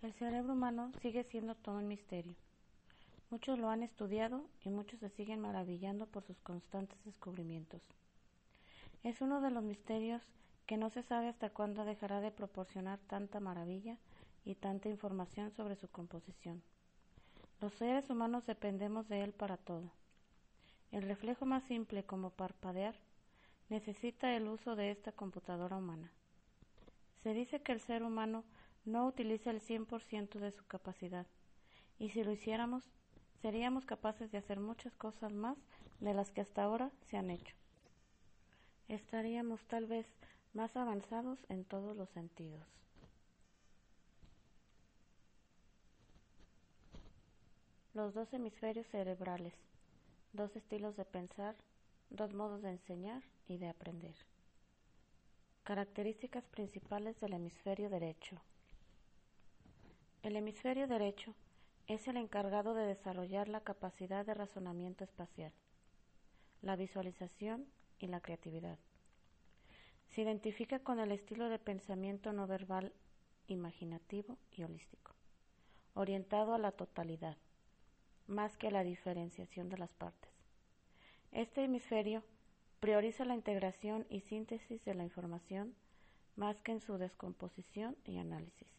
El cerebro humano sigue siendo todo un misterio. Muchos lo han estudiado y muchos se siguen maravillando por sus constantes descubrimientos. Es uno de los misterios que no se sabe hasta cuándo dejará de proporcionar tanta maravilla y tanta información sobre su composición. Los seres humanos dependemos de él para todo. El reflejo más simple como parpadear necesita el uso de esta computadora humana. Se dice que el ser humano no utiliza el 100% de su capacidad, y si lo hiciéramos, seríamos capaces de hacer muchas cosas más de las que hasta ahora se han hecho. Estaríamos tal vez más avanzados en todos los sentidos. Los dos hemisferios cerebrales, dos estilos de pensar, dos modos de enseñar y de aprender. Características principales del hemisferio derecho. El hemisferio derecho es el encargado de desarrollar la capacidad de razonamiento espacial, la visualización y la creatividad. Se identifica con el estilo de pensamiento no verbal imaginativo y holístico, orientado a la totalidad, más que a la diferenciación de las partes. Este hemisferio Prioriza la integración y síntesis de la información más que en su descomposición y análisis.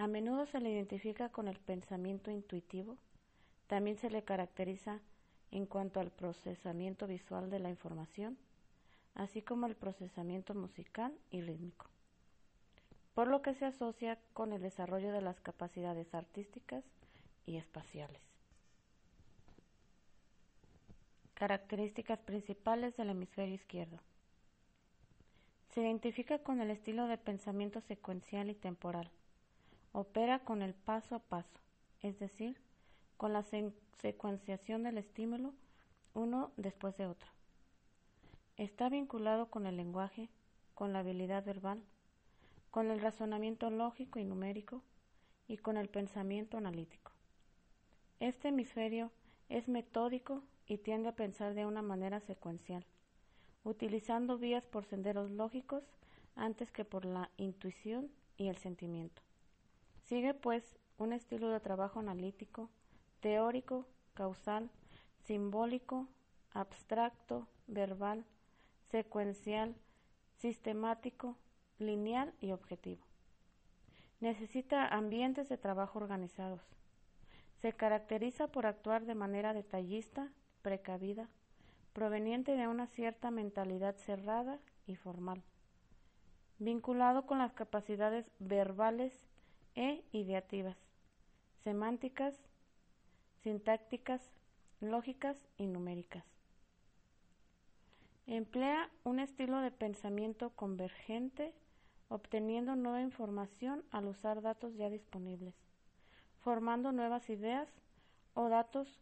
A menudo se le identifica con el pensamiento intuitivo, también se le caracteriza en cuanto al procesamiento visual de la información, así como el procesamiento musical y rítmico, por lo que se asocia con el desarrollo de las capacidades artísticas y espaciales. Características principales del hemisferio izquierdo. Se identifica con el estilo de pensamiento secuencial y temporal. Opera con el paso a paso, es decir, con la secuenciación del estímulo uno después de otro. Está vinculado con el lenguaje, con la habilidad verbal, con el razonamiento lógico y numérico y con el pensamiento analítico. Este hemisferio es metódico y tiende a pensar de una manera secuencial, utilizando vías por senderos lógicos antes que por la intuición y el sentimiento. Sigue, pues, un estilo de trabajo analítico, teórico, causal, simbólico, abstracto, verbal, secuencial, sistemático, lineal y objetivo. Necesita ambientes de trabajo organizados. Se caracteriza por actuar de manera detallista, precavida, proveniente de una cierta mentalidad cerrada y formal, vinculado con las capacidades verbales e ideativas, semánticas, sintácticas, lógicas y numéricas. Emplea un estilo de pensamiento convergente, obteniendo nueva información al usar datos ya disponibles, formando nuevas ideas o datos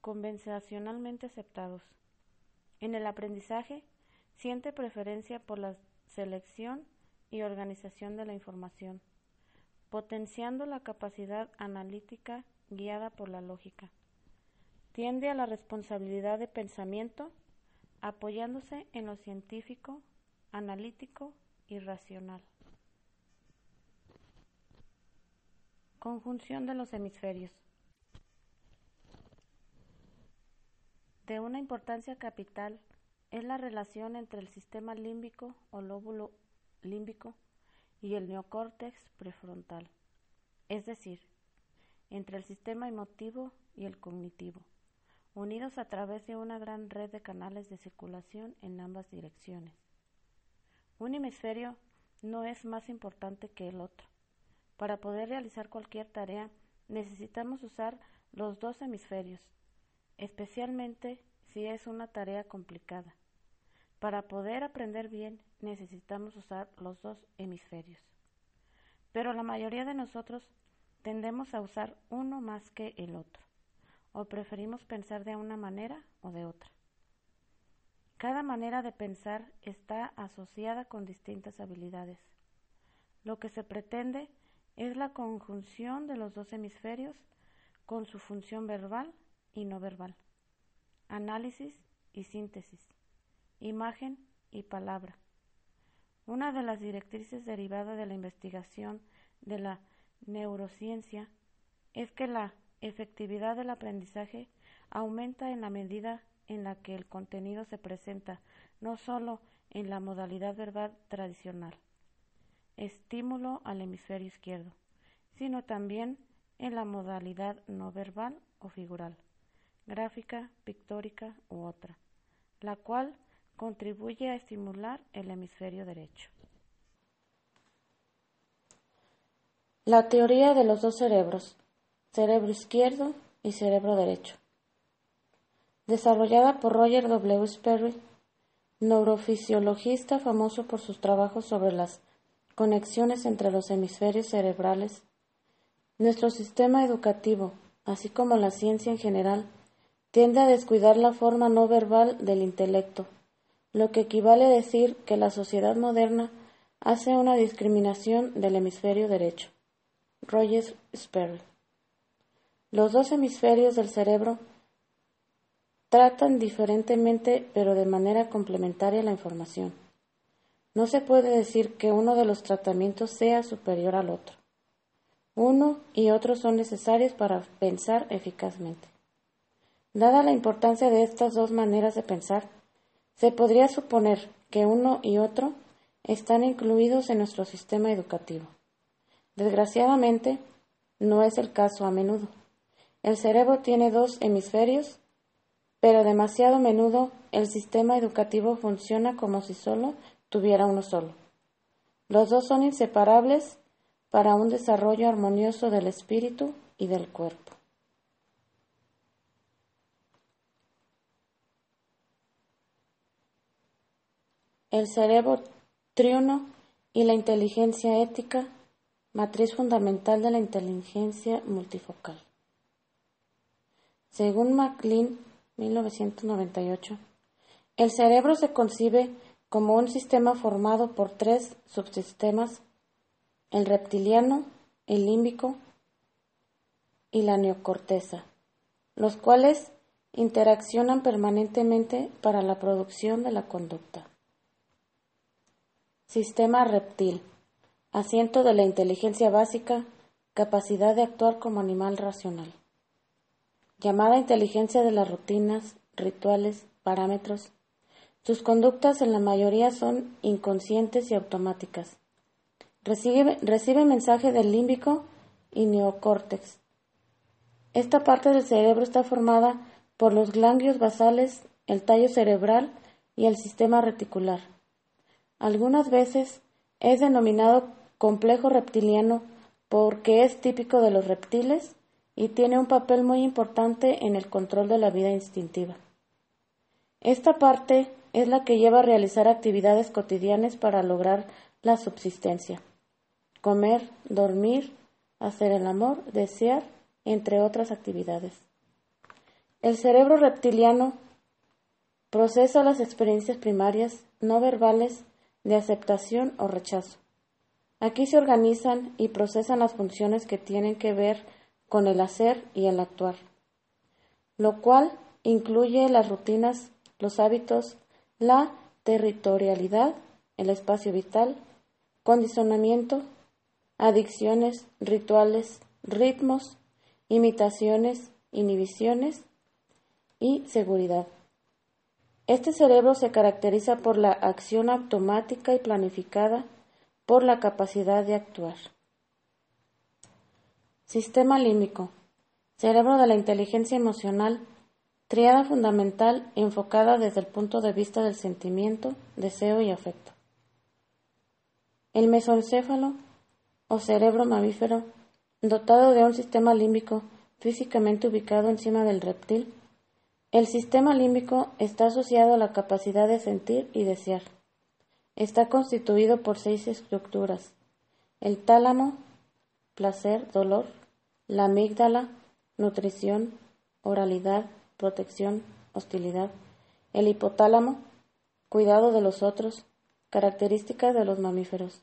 convencionalmente aceptados. En el aprendizaje, siente preferencia por la selección y organización de la información, potenciando la capacidad analítica guiada por la lógica. Tiende a la responsabilidad de pensamiento, apoyándose en lo científico, analítico y racional. Conjunción de los hemisferios. De una importancia capital es la relación entre el sistema límbico o lóbulo límbico y el neocórtex prefrontal, es decir, entre el sistema emotivo y el cognitivo, unidos a través de una gran red de canales de circulación en ambas direcciones. Un hemisferio no es más importante que el otro. Para poder realizar cualquier tarea necesitamos usar los dos hemisferios, especialmente si es una tarea complicada. Para poder aprender bien necesitamos usar los dos hemisferios. Pero la mayoría de nosotros tendemos a usar uno más que el otro, o preferimos pensar de una manera o de otra. Cada manera de pensar está asociada con distintas habilidades. Lo que se pretende es la conjunción de los dos hemisferios con su función verbal y no verbal, análisis y síntesis, imagen y palabra. Una de las directrices derivada de la investigación de la neurociencia es que la efectividad del aprendizaje aumenta en la medida en la que el contenido se presenta no solo en la modalidad verbal tradicional, estímulo al hemisferio izquierdo, sino también en la modalidad no verbal o figural, gráfica, pictórica u otra, la cual contribuye a estimular el hemisferio derecho. La teoría de los dos cerebros, cerebro izquierdo y cerebro derecho. Desarrollada por Roger W. Sperry, neurofisiologista famoso por sus trabajos sobre las conexiones entre los hemisferios cerebrales, nuestro sistema educativo, así como la ciencia en general, tiende a descuidar la forma no verbal del intelecto, lo que equivale a decir que la sociedad moderna hace una discriminación del hemisferio derecho. Roger Sperry. Los dos hemisferios del cerebro tratan diferentemente pero de manera complementaria la información. No se puede decir que uno de los tratamientos sea superior al otro. Uno y otro son necesarios para pensar eficazmente. Dada la importancia de estas dos maneras de pensar, se podría suponer que uno y otro están incluidos en nuestro sistema educativo. Desgraciadamente, no es el caso a menudo. El cerebro tiene dos hemisferios, pero demasiado a menudo el sistema educativo funciona como si solo tuviera uno solo. Los dos son inseparables para un desarrollo armonioso del espíritu y del cuerpo. El cerebro triuno y la inteligencia ética, matriz fundamental de la inteligencia multifocal. Según MacLean, 1998, el cerebro se concibe como un sistema formado por tres subsistemas el reptiliano, el límbico y la neocorteza, los cuales interaccionan permanentemente para la producción de la conducta. Sistema reptil, asiento de la inteligencia básica, capacidad de actuar como animal racional. Llamada inteligencia de las rutinas, rituales, parámetros. Sus conductas en la mayoría son inconscientes y automáticas Recibe, mensaje del límbico y neocórtex. Esta parte del cerebro está formada por los ganglios basales, el tallo cerebral y el sistema reticular. Algunas veces es denominado complejo reptiliano porque es típico de los reptiles y tiene un papel muy importante en el control de la vida instintiva. Esta parte es la que lleva a realizar actividades cotidianas para lograr la subsistencia comer, dormir, hacer el amor, desear, entre otras actividades. El cerebro reptiliano procesa las experiencias primarias no verbales de aceptación o rechazo. Aquí se organizan y procesan las funciones que tienen que ver con el hacer y el actuar, lo cual incluye las rutinas, los hábitos, la territorialidad, el espacio vital, condicionamiento, adicciones, rituales, ritmos, imitaciones, inhibiciones y seguridad. Este cerebro se caracteriza por la acción automática y planificada por la capacidad de actuar. Sistema límbico. Cerebro de la inteligencia emocional, triada fundamental enfocada desde el punto de vista del sentimiento, deseo y afecto. El mesoencéfalo o cerebro mamífero, dotado de un sistema límbico físicamente ubicado encima del reptil. El sistema límbico está asociado a la capacidad de sentir y desear. Está constituido por seis estructuras. El tálamo, placer, dolor, la amígdala, nutrición, oralidad, protección, hostilidad, el hipotálamo, cuidado de los otros, características de los mamíferos.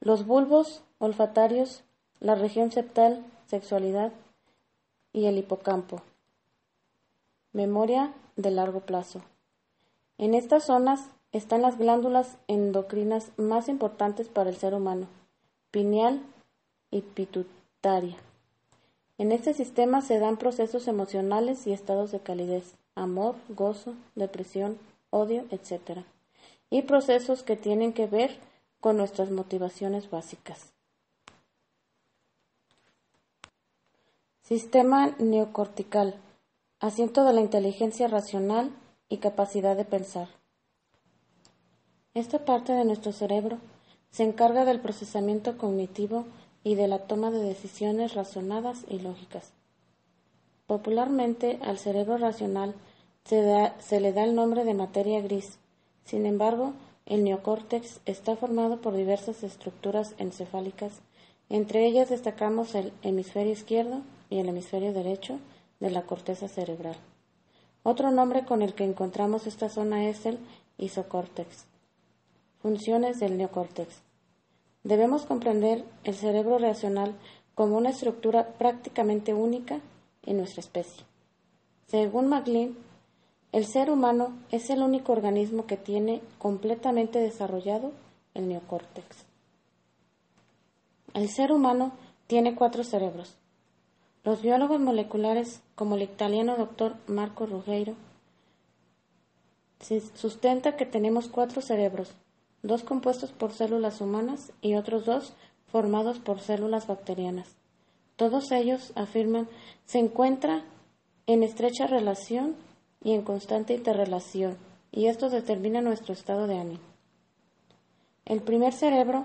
Los bulbos olfatarios, la región septal, sexualidad y el hipocampo. Memoria de largo plazo. En estas zonas están las glándulas endocrinas más importantes para el ser humano, pineal, y pituitaria. En este sistema se dan procesos emocionales y estados de calidez, amor, gozo, depresión, odio, etc. Y procesos que tienen que ver con nuestras motivaciones básicas. Sistema neocortical, asiento de la inteligencia racional y capacidad de pensar. Esta parte de nuestro cerebro se encarga del procesamiento cognitivo y de la toma de decisiones razonadas y lógicas. Popularmente al cerebro racional se, se, le da el nombre de materia gris. Sin embargo, el neocórtex está formado por diversas estructuras encefálicas. Entre ellas destacamos el hemisferio izquierdo y el hemisferio derecho de la corteza cerebral. Otro nombre con el que encontramos esta zona es el isocórtex. Funciones del neocórtex. Debemos comprender el cerebro racional como una estructura prácticamente única en nuestra especie. Según MacLean, el ser humano es el único organismo que tiene completamente desarrollado el neocórtex. El ser humano tiene cuatro cerebros. Los biólogos moleculares, como el italiano doctor Marco Ruggiero, sustenta que tenemos cuatro cerebros, dos compuestos por células humanas y otros dos formados por células bacterianas. Todos ellos, afirman, se encuentran en estrecha relación y en constante interrelación, y esto determina nuestro estado de ánimo. El primer cerebro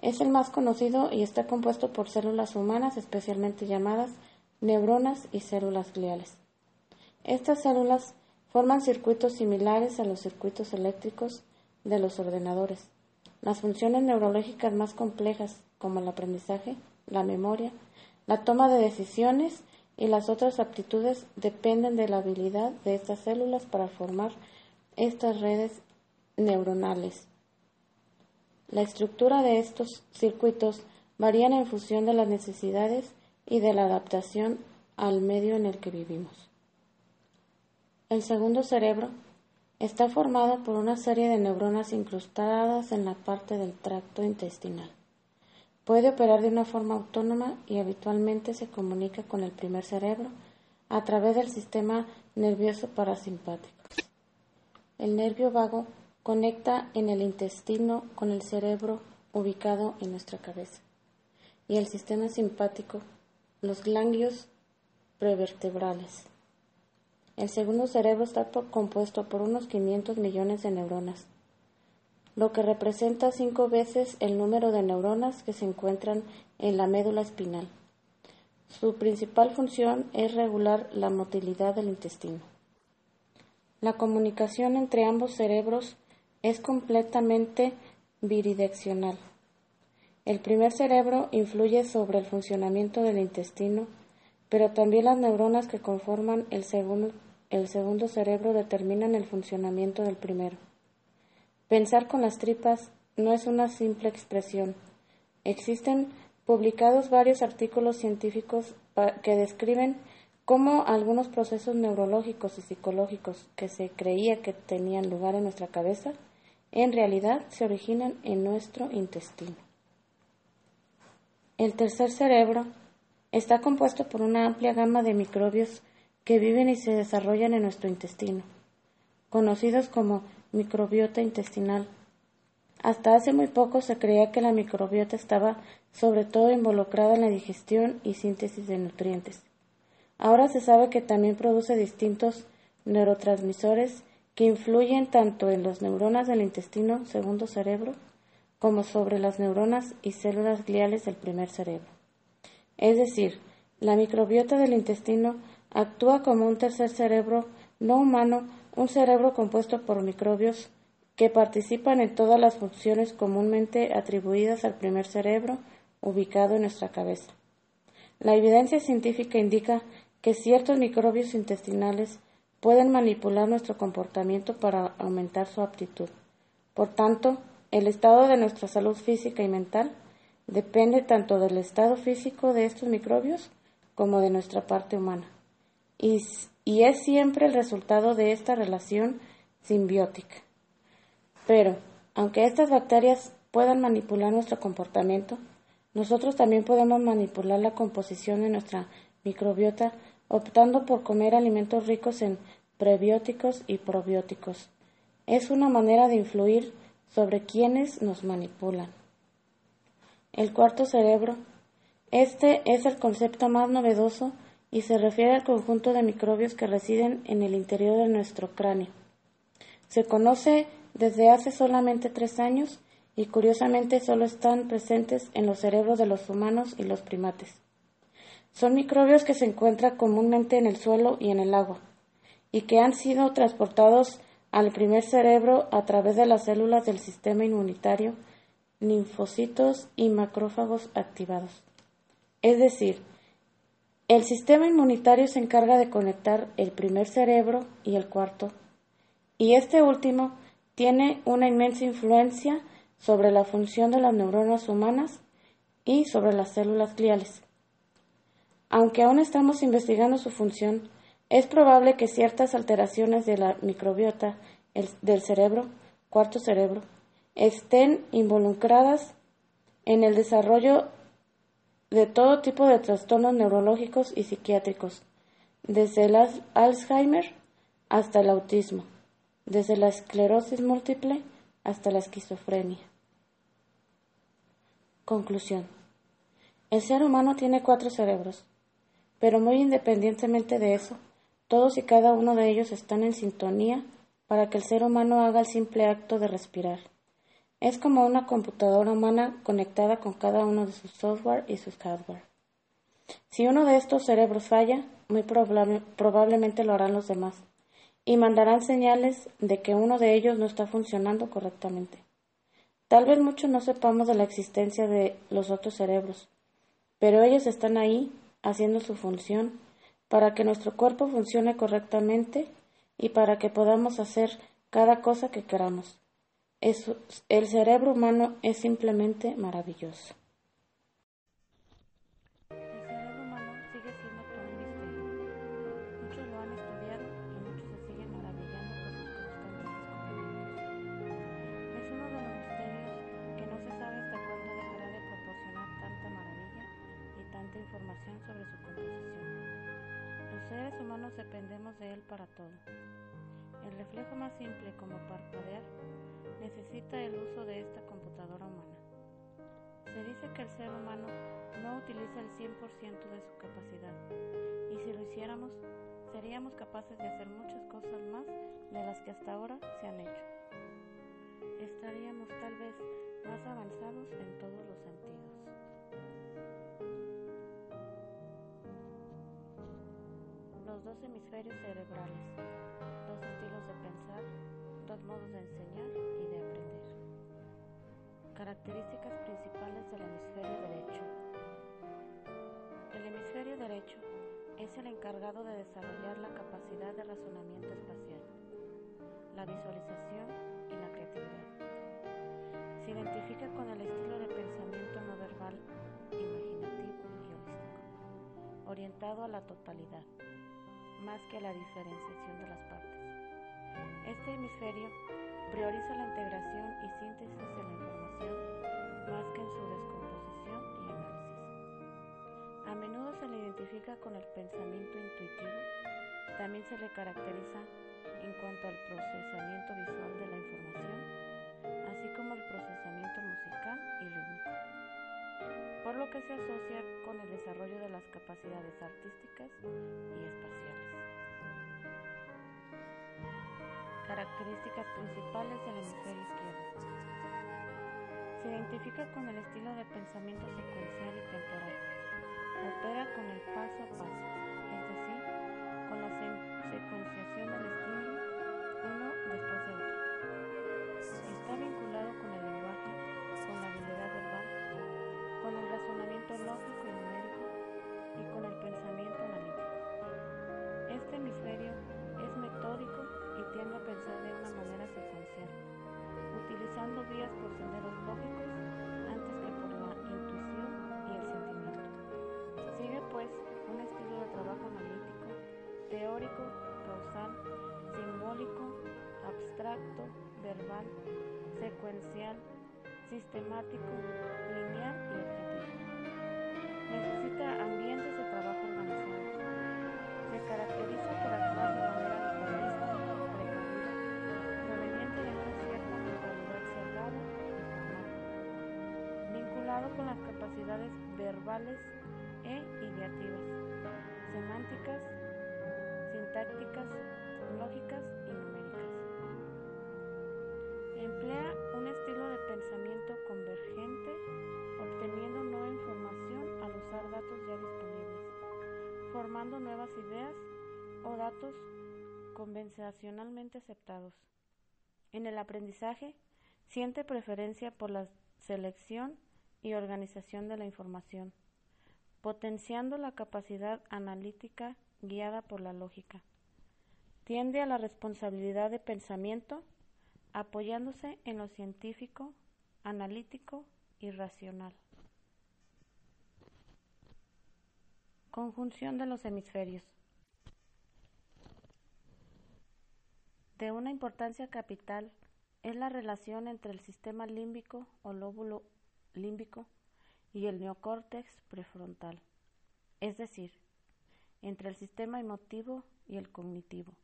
es el más conocido y está compuesto por células humanas, especialmente llamadas neuronas y células gliales. Estas células forman circuitos similares a los circuitos eléctricos de los ordenadores. Las funciones neurológicas más complejas, como el aprendizaje, la memoria, la toma de decisiones y las otras aptitudes, dependen de la habilidad de estas células para formar estas redes neuronales. La estructura de estos circuitos varían en función de las necesidades y de la adaptación al medio en el que vivimos. El segundo cerebro Está formado por una serie de neuronas incrustadas en la parte del tracto intestinal. Puede operar de una forma autónoma y habitualmente se comunica con el primer cerebro a través del sistema nervioso parasimpático. El nervio vago conecta en el intestino con el cerebro ubicado en nuestra cabeza y el sistema simpático, los ganglios prevertebrales. El segundo cerebro está compuesto por unos 500 millones de neuronas, lo que representa cinco veces el número de neuronas que se encuentran en la médula espinal. Su principal función es regular la motilidad del intestino. La comunicación entre ambos cerebros es completamente bidireccional. El primer cerebro influye sobre el funcionamiento del intestino, pero también las neuronas que conforman el segundo el segundo cerebro determinan el funcionamiento del primero. Pensar con las tripas no es una simple expresión. Existen publicados varios artículos científicos que describen cómo algunos procesos neurológicos y psicológicos que se creía que tenían lugar en nuestra cabeza, en realidad se originan en nuestro intestino. El tercer cerebro está compuesto por una amplia gama de microbios que viven y se desarrollan en nuestro intestino, conocidos como microbiota intestinal. Hasta hace muy poco se creía que la microbiota estaba sobre todo involucrada en la digestión y síntesis de nutrientes. Ahora se sabe que también produce distintos neurotransmisores que influyen tanto en las neuronas del intestino segundo cerebro como sobre las neuronas y células gliales del primer cerebro. Es decir, la microbiota del intestino Actúa como un tercer cerebro no humano, un cerebro compuesto por microbios que participan en todas las funciones comúnmente atribuidas al primer cerebro ubicado en nuestra cabeza. La evidencia científica indica que ciertos microbios intestinales pueden manipular nuestro comportamiento para aumentar su aptitud. Por tanto, el estado de nuestra salud física y mental depende tanto del estado físico de estos microbios como de nuestra parte humana y, es siempre el resultado de esta relación simbiótica. Pero, aunque estas bacterias puedan manipular nuestro comportamiento, Nosotros también podemos manipular la composición de nuestra microbiota optando por comer alimentos ricos en prebióticos y probióticos. Es una manera de influir sobre quienes nos manipulan. El cuarto cerebro. Este es el concepto más novedoso y se refiere al conjunto de microbios que residen en el interior de nuestro cráneo. Se conoce desde hace solamente tres años y curiosamente solo están presentes en los cerebros de los humanos y los primates. Son microbios que se encuentran comúnmente en el suelo y en el agua, y que han sido transportados al primer cerebro a través de las células del sistema inmunitario, linfocitos y macrófagos activados. Es decir, el sistema inmunitario se encarga de conectar el primer cerebro y el cuarto, y este último tiene una inmensa influencia sobre la función de las neuronas humanas y sobre las células gliales. Aunque aún estamos investigando su función, es probable que ciertas alteraciones de la microbiota del cerebro, cuarto cerebro, estén involucradas en el desarrollo de todo tipo de trastornos neurológicos y psiquiátricos, desde el Alzheimer hasta el autismo, desde la esclerosis múltiple hasta la esquizofrenia. Conclusión. El ser humano tiene cuatro cerebros, pero muy independientemente de eso, todos y cada uno de ellos están en sintonía para que el ser humano haga el simple acto de respirar. Es como una computadora humana conectada con cada uno de sus software y sus hardware. Si uno de estos cerebros falla, muy probablemente lo harán los demás, y mandarán señales de que uno de ellos no está funcionando correctamente. Tal vez muchos no sepamos de la existencia de los otros cerebros, pero ellos están ahí haciendo su función para que nuestro cuerpo funcione correctamente y para que podamos hacer cada cosa que queramos el cerebro humano es simplemente maravilloso. Información sobre su composición. Seres humanos dependemos de él para todo. El reflejo más simple como parpadear necesita el uso de esta computadora humana. Se dice que el ser humano no utiliza el 100% de su capacidad y si lo hiciéramos, seríamos capaces de hacer muchas cosas más de las que hasta ahora se han hecho. Estaríamos tal vez más avanzados en todos los sentidos. Los dos hemisferios cerebrales, dos estilos de pensar, dos modos de enseñar y de aprender. Características principales del hemisferio derecho. El hemisferio derecho es el encargado de desarrollar la capacidad de razonamiento espacial, la visualización y la creatividad. Se identifica con el estilo de pensamiento no verbal, imaginativo y holístico, orientado a la totalidad, más que a la diferenciación de las partes. Este hemisferio prioriza la integración y síntesis de la información más que en su descomposición y análisis. A menudo se le identifica con el pensamiento intuitivo, también se le caracteriza en cuanto al procesamiento visual de la información, así como el procesamiento musical y rítmico, por lo que se asocia con el desarrollo de las capacidades artísticas y espaciales. Características principales del hemisferio izquierdo. Se identifica con el estilo de pensamiento secuencial y temporal. Opera con el paso a paso, es decir, con la secuenciación del estímulo uno después de otro. Está vinculado teórico, causal, simbólico, abstracto, verbal, secuencial, sistemático, lineal y objetivo. Necesita ambientes de trabajo organizados. Se caracteriza por actuar de manera localista, precavida, proveniente de una cierta mentalidad cerrada y formal, vinculado con las capacidades verbales e ideativas, semánticas, sintácticas, lógicas y numéricas. Emplea un estilo de pensamiento convergente, obteniendo nueva información al usar datos ya disponibles, formando nuevas ideas o datos convencionalmente aceptados. En el aprendizaje, siente preferencia por la selección y organización de la información, potenciando la capacidad analítica guiada por la lógica. Tiende a la responsabilidad de pensamiento apoyándose en lo científico, analítico y racional. Conjunción de los hemisferios. De una importancia capital es la relación entre el sistema límbico o lóbulo límbico y el neocórtex prefrontal, es decir, entre el sistema emotivo y el cognitivo,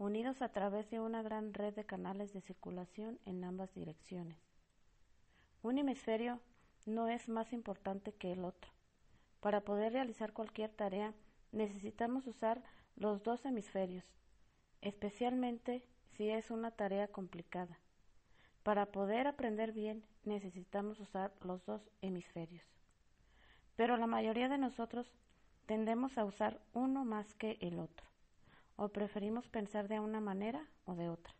unidos a través de una gran red de canales de circulación en ambas direcciones. Un hemisferio no es más importante que el otro. Para poder realizar cualquier tarea necesitamos usar los dos hemisferios, especialmente si es una tarea complicada. Para poder aprender bien necesitamos usar los dos hemisferios. Pero la mayoría de nosotros tendemos a usar uno más que el otro, o preferimos pensar de una manera o de otra.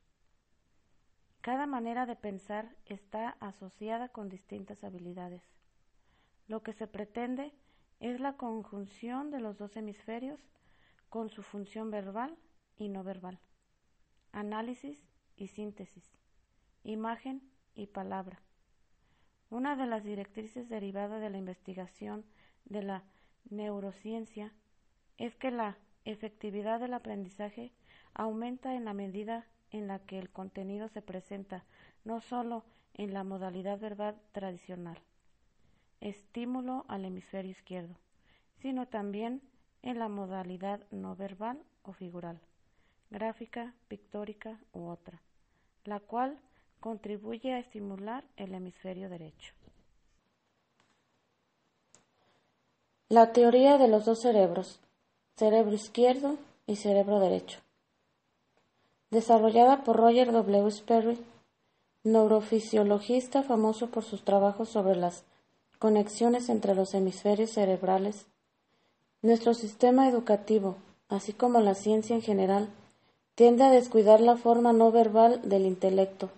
Cada manera de pensar está asociada con distintas habilidades. Lo que se pretende es la conjunción de los dos hemisferios con su función verbal y no verbal, análisis y síntesis, imagen y palabra, una de las directrices derivadas de la investigación de la neurociencia es que la efectividad del aprendizaje aumenta en la medida en la que el contenido se presenta no solo en la modalidad verbal tradicional, estímulo al hemisferio izquierdo, sino también en la modalidad no verbal o figural, gráfica, pictórica u otra, la cual contribuye a estimular el hemisferio derecho. La teoría de los dos cerebros, cerebro izquierdo y cerebro derecho. Desarrollada por Roger W. Sperry, neurofisiologista famoso por sus trabajos sobre las conexiones entre los hemisferios cerebrales, nuestro sistema educativo, así como la ciencia en general, tiende a descuidar la forma no verbal del intelecto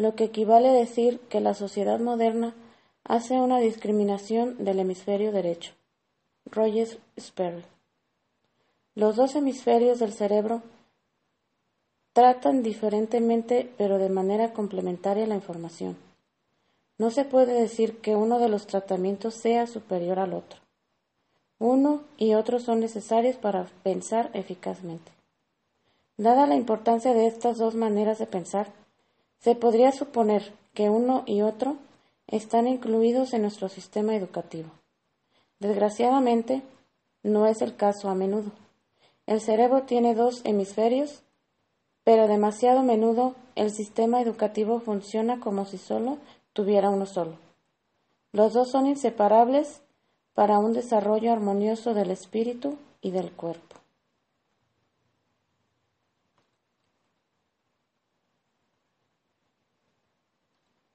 lo que equivale a decir que la sociedad moderna hace una discriminación del hemisferio derecho. Roger Sperry. Los dos hemisferios del cerebro tratan diferentemente pero de manera complementaria la información. No se puede decir que uno de los tratamientos sea superior al otro. Uno y otro son necesarios para pensar eficazmente. Dada la importancia de estas dos maneras de pensar, se podría suponer que uno y otro están incluidos en nuestro sistema educativo. Desgraciadamente, no es el caso a menudo. El cerebro tiene dos hemisferios, pero demasiado menudo el sistema educativo funciona como si solo tuviera uno solo. Los dos son inseparables para un desarrollo armonioso del espíritu y del cuerpo.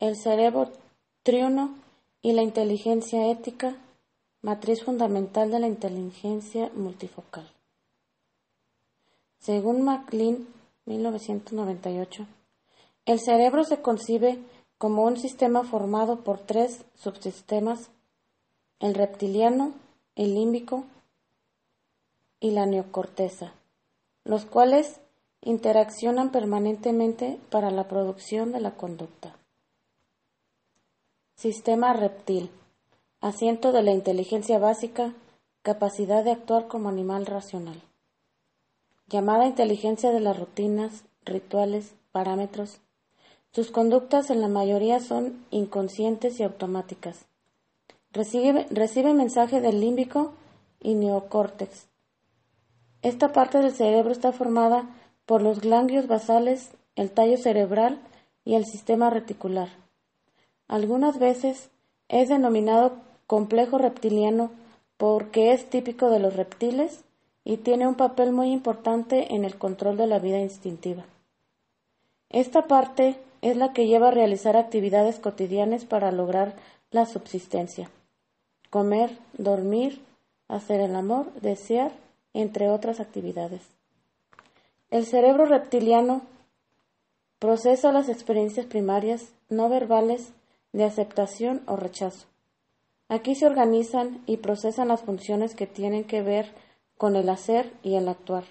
el cerebro triuno y la inteligencia ética, matriz fundamental de la inteligencia multifocal. Según MacLean, 1998, el cerebro se concibe como un sistema formado por tres subsistemas, el reptiliano, el límbico y la neocorteza, los cuales interaccionan permanentemente para la producción de la conducta. Sistema reptil. Asiento de la inteligencia básica, capacidad de actuar como animal racional. Llamada inteligencia de las rutinas, rituales, parámetros. Sus conductas en la mayoría son inconscientes y automáticas. Recibe, mensaje del límbico y neocórtex. Esta parte del cerebro está formada por los ganglios basales, el tallo cerebral y el sistema reticular. Algunas veces Es denominado complejo reptiliano porque es típico de los reptiles y tiene un papel muy importante en el control de la vida instintiva. Esta parte es la que lleva a realizar actividades cotidianas para lograr la subsistencia. Comer, dormir, hacer el amor, desear, entre otras actividades. El cerebro reptiliano procesa las experiencias primarias no verbales de aceptación o rechazo. Aquí se organizan y procesan las funciones que tienen que ver con el hacer y el actuar,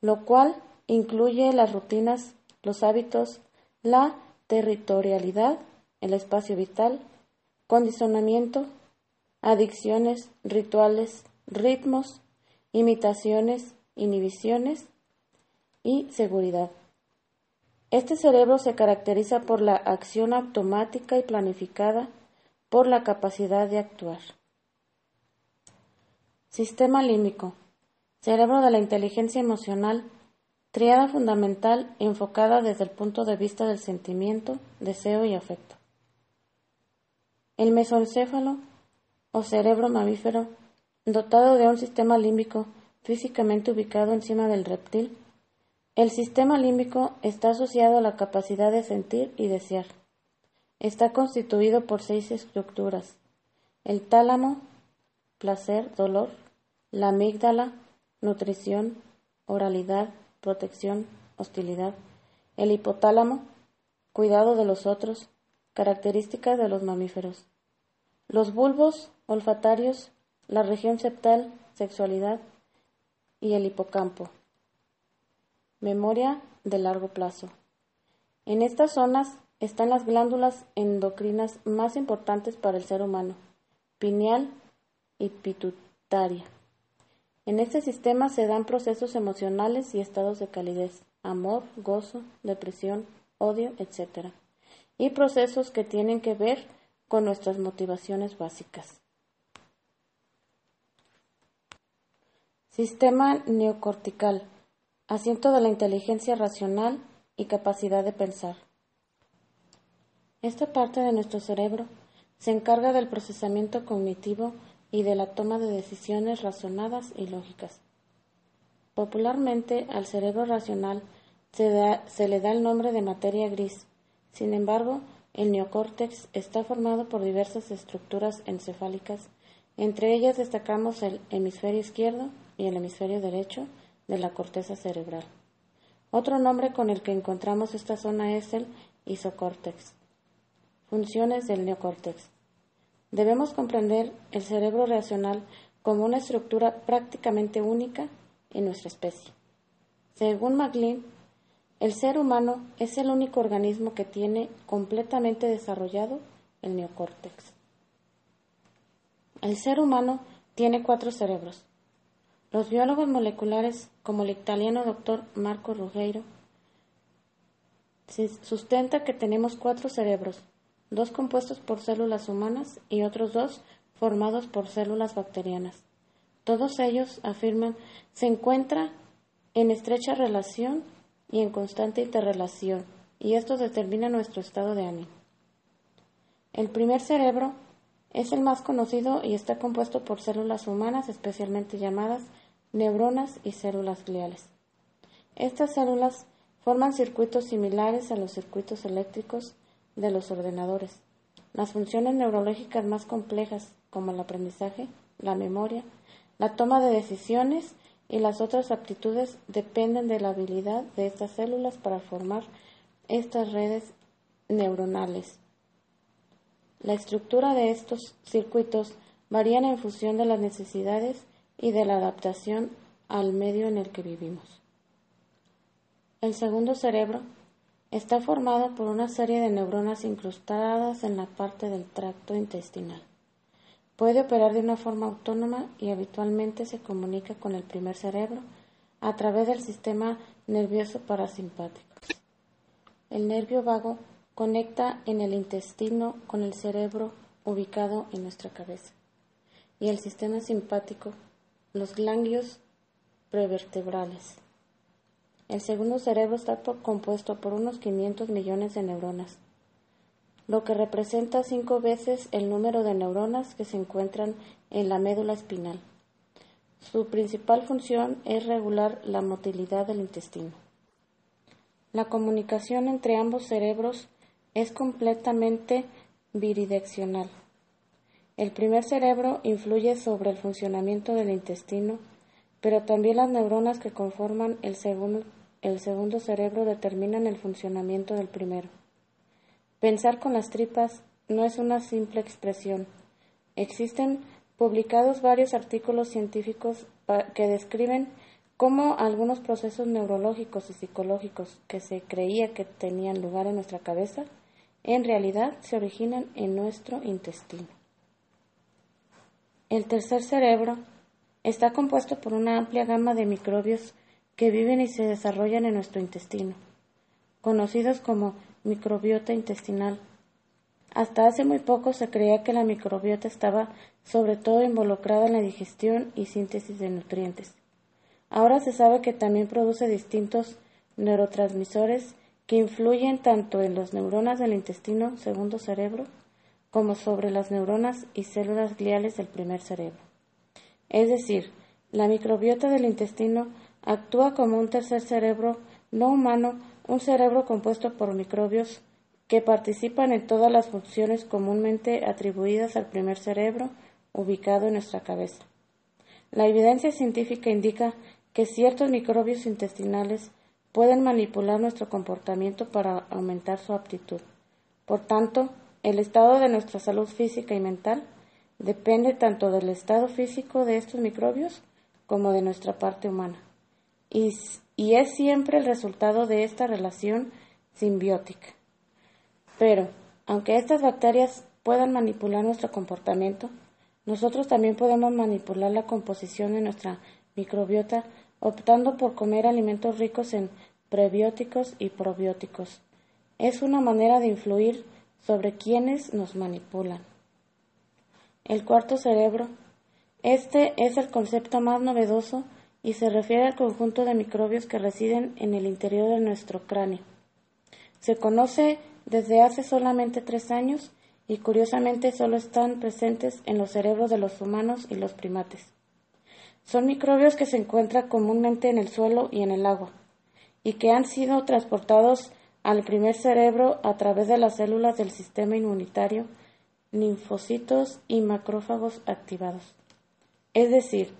lo cual incluye las rutinas, los hábitos, la territorialidad, el espacio vital, condicionamiento, adicciones, rituales, ritmos, imitaciones, inhibiciones y seguridad. Este cerebro se caracteriza por la acción automática y planificada, por la capacidad de actuar. Sistema límbico. Cerebro de la inteligencia emocional, triada fundamental enfocada desde el punto de vista del sentimiento, deseo y afecto. El mesoencéfalo o cerebro mamífero, dotado de un sistema límbico físicamente ubicado encima del reptil, el sistema límbico está asociado a la capacidad de sentir y desear. Está constituido por seis estructuras. El tálamo, placer, dolor, la amígdala, nutrición, oralidad, protección, hostilidad. El hipotálamo, cuidado de los otros, características de los mamíferos. Los bulbos olfatarios, la región septal, sexualidad y el hipocampo. Memoria de largo plazo. En estas zonas están las glándulas endocrinas más importantes para el ser humano, pineal y pituitaria. En este sistema se dan procesos emocionales y estados de calidez, amor, gozo, depresión, odio, etc. Y procesos que tienen que ver con nuestras motivaciones básicas. Sistema neocortical asiento de la inteligencia racional y capacidad de pensar. Esta parte de nuestro cerebro se encarga del procesamiento cognitivo y de la toma de decisiones razonadas y lógicas. Popularmente al cerebro racional se, se, le da el nombre de materia gris. Sin embargo, el neocórtex está formado por diversas estructuras encefálicas. Entre ellas destacamos el hemisferio izquierdo y el hemisferio derecho, de la corteza cerebral. Otro nombre con el que encontramos esta zona es el isocórtex. Funciones del neocórtex. Debemos comprender el cerebro racional como una estructura prácticamente única en nuestra especie. Según MacLean, el ser humano es el único organismo que tiene completamente desarrollado el neocórtex. El ser humano tiene cuatro cerebros, los biólogos moleculares, como el italiano doctor Marco Ruggiero, sustenta que tenemos cuatro cerebros, dos compuestos por células humanas y otros dos formados por células bacterianas. Todos ellos, afirman, se encuentran en estrecha relación y en constante interrelación, y esto determina nuestro estado de ánimo. El primer cerebro es el más conocido y está compuesto por células humanas especialmente llamadas neuronas y células gliales. Estas células forman circuitos similares a los circuitos eléctricos de los ordenadores. Las funciones neurológicas más complejas, como el aprendizaje, la memoria, la toma de decisiones y las otras aptitudes, dependen de la habilidad de estas células para formar estas redes neuronales. La estructura de estos circuitos varía en función de las necesidades y de la adaptación al medio en el que vivimos. El segundo cerebro está formado por una serie de neuronas incrustadas en la parte del tracto intestinal. Puede operar de una forma autónoma y habitualmente se comunica con el primer cerebro a través del sistema nervioso parasimpático. El nervio vago conecta en el intestino con el cerebro ubicado en nuestra cabeza y el sistema simpático los ganglios prevertebrales. El segundo cerebro está compuesto por unos 500 millones de neuronas. lo que representa cinco veces el número de neuronas que se encuentran en la médula espinal. Su principal función es regular la motilidad del intestino. La comunicación entre ambos cerebros es completamente bidireccional. El primer cerebro influye sobre el funcionamiento del intestino, pero también las neuronas que conforman el segundo, el segundo cerebro determinan el funcionamiento del primero. Pensar con las tripas no es una simple expresión. Existen publicados varios artículos científicos que describen cómo algunos procesos neurológicos y psicológicos que se creía que tenían lugar en nuestra cabeza, en realidad se originan en nuestro intestino. El tercer cerebro está compuesto por una amplia gama de microbios que viven y se desarrollan en nuestro intestino, conocidos como microbiota intestinal. Hasta hace muy poco se creía que la microbiota estaba sobre todo involucrada en la digestión y síntesis de nutrientes. Ahora se sabe que también produce distintos neurotransmisores que influyen tanto en las neuronas del intestino segundo cerebro como sobre las neuronas y células gliales del primer cerebro. Es decir, la microbiota del intestino actúa como un tercer cerebro no humano, un cerebro compuesto por microbios que participan en todas las funciones comúnmente atribuidas al primer cerebro ubicado en nuestra cabeza. La evidencia científica indica que ciertos microbios intestinales pueden manipular nuestro comportamiento para aumentar su aptitud. Por tanto, el estado de nuestra salud física y mental depende tanto del estado físico de estos microbios como de nuestra parte humana. Y, es siempre el resultado de esta relación simbiótica. Pero, aunque estas bacterias puedan manipular nuestro comportamiento, nosotros también podemos manipular la composición de nuestra microbiota optando por comer alimentos ricos en prebióticos y probióticos. Es una manera de influir sobre quienes nos manipulan. El cuarto cerebro. Este es el concepto más novedoso y se refiere al conjunto de microbios que residen en el interior de nuestro cráneo. Se conoce desde hace solamente tres años y curiosamente solo están presentes en los cerebros de los humanos y los primates. Son microbios que se encuentran comúnmente en el suelo y en el agua, y que han sido transportados al primer cerebro a través de las células del sistema inmunitario, linfocitos y macrófagos activados. Es decir,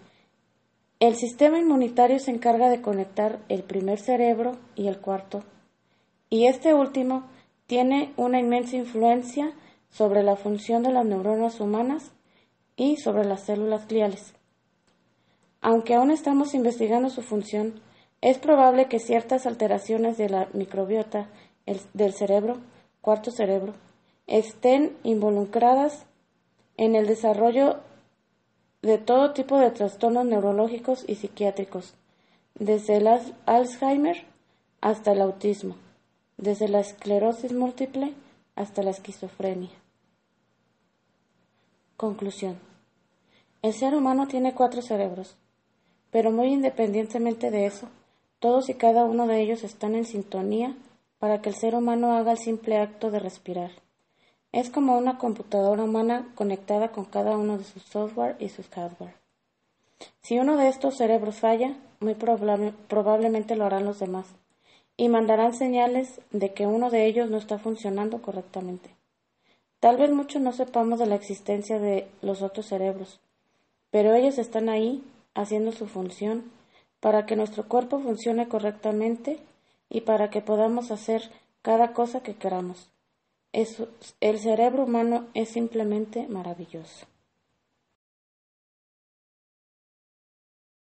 el sistema inmunitario se encarga de conectar el primer cerebro y el cuarto, y este último tiene una inmensa influencia sobre la función de las neuronas humanas y sobre las células gliales. Aunque aún estamos investigando su función, es probable que ciertas alteraciones de la microbiota del cerebro, cuarto cerebro, estén involucradas en el desarrollo de todo tipo de trastornos neurológicos y psiquiátricos, desde el Alzheimer hasta el autismo, desde la esclerosis múltiple hasta la esquizofrenia. Conclusión. El ser humano tiene cuatro cerebros, pero muy independientemente de eso, todos y cada uno de ellos están en sintonía para que el ser humano haga el simple acto de respirar. Es como una computadora humana conectada con cada uno de sus software y sus hardware. Si uno de estos cerebros falla, muy probablemente lo harán los demás, y mandarán señales de que uno de ellos no está funcionando correctamente. Tal vez muchos no sepamos de la existencia de los otros cerebros, pero ellos están ahí haciendo su función para que nuestro cuerpo funcione correctamente y para que podamos hacer cada cosa que queramos. El cerebro humano es simplemente maravilloso.